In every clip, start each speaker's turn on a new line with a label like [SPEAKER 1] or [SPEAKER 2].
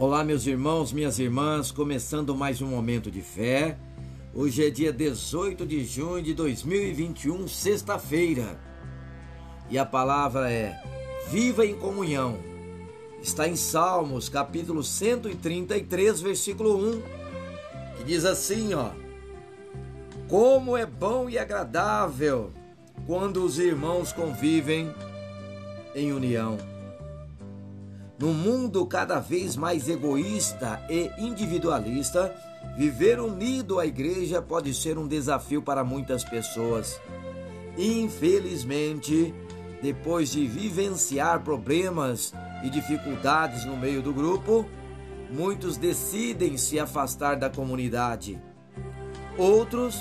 [SPEAKER 1] Olá, meus irmãos, minhas irmãs, começando mais um momento de fé. Hoje é dia 18 de junho de 2021, sexta-feira. E a palavra é: Viva em comunhão. Está em Salmos, capítulo 133, versículo 1, que diz assim, ó: Como é bom e agradável quando os irmãos convivem em união. Num mundo cada vez mais egoísta e individualista, viver unido à igreja pode ser um desafio para muitas pessoas. Infelizmente, depois de vivenciar problemas e dificuldades no meio do grupo, muitos decidem se afastar da comunidade. Outros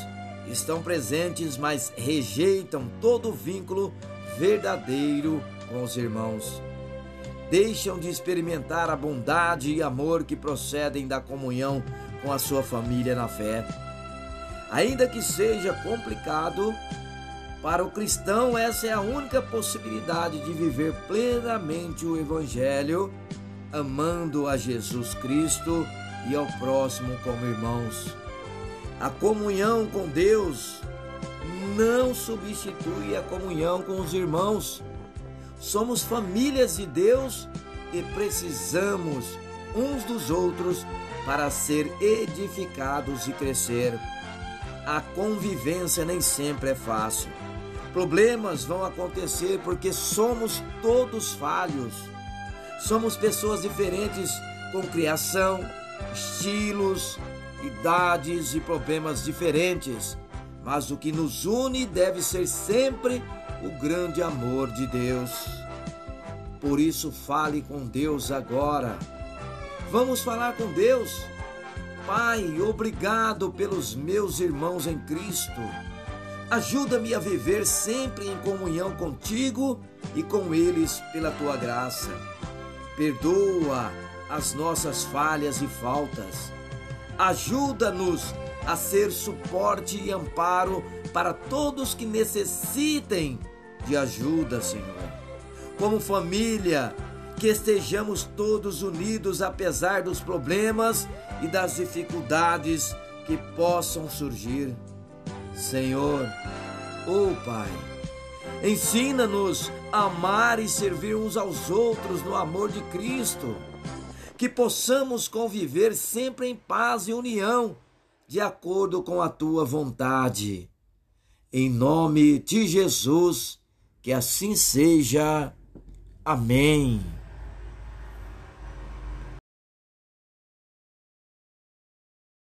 [SPEAKER 1] estão presentes, mas rejeitam todo vínculo verdadeiro com os irmãos deixam de experimentar a bondade e amor que procedem da comunhão com a sua família na fé. Ainda que seja complicado, para o cristão essa é a única possibilidade de viver plenamente o Evangelho, amando a Jesus Cristo e ao próximo como irmãos. A comunhão com Deus não substitui a comunhão com os irmãos. Somos famílias de Deus e precisamos uns dos outros para ser edificados e crescer. A convivência nem sempre é fácil. Problemas vão acontecer porque somos todos falhos. Somos pessoas diferentes com criação, estilos, idades e problemas diferentes. Mas o que nos une deve ser sempre o grande amor de Deus. Por isso, fale com Deus agora. Vamos falar com Deus. Pai, obrigado pelos meus irmãos em Cristo. Ajuda-me a viver sempre em comunhão contigo e com eles pela tua graça. Perdoa as nossas falhas e faltas. Ajuda-nos a ser suporte e amparo para todos que necessitem de ajuda, Senhor. Como família, que estejamos todos unidos apesar dos problemas e das dificuldades que possam surgir. Senhor, oh Pai, ensina-nos a amar e servir uns aos outros no amor de Cristo, que possamos conviver sempre em paz e união, de acordo com a tua vontade. Em nome de Jesus, que assim seja. Amém.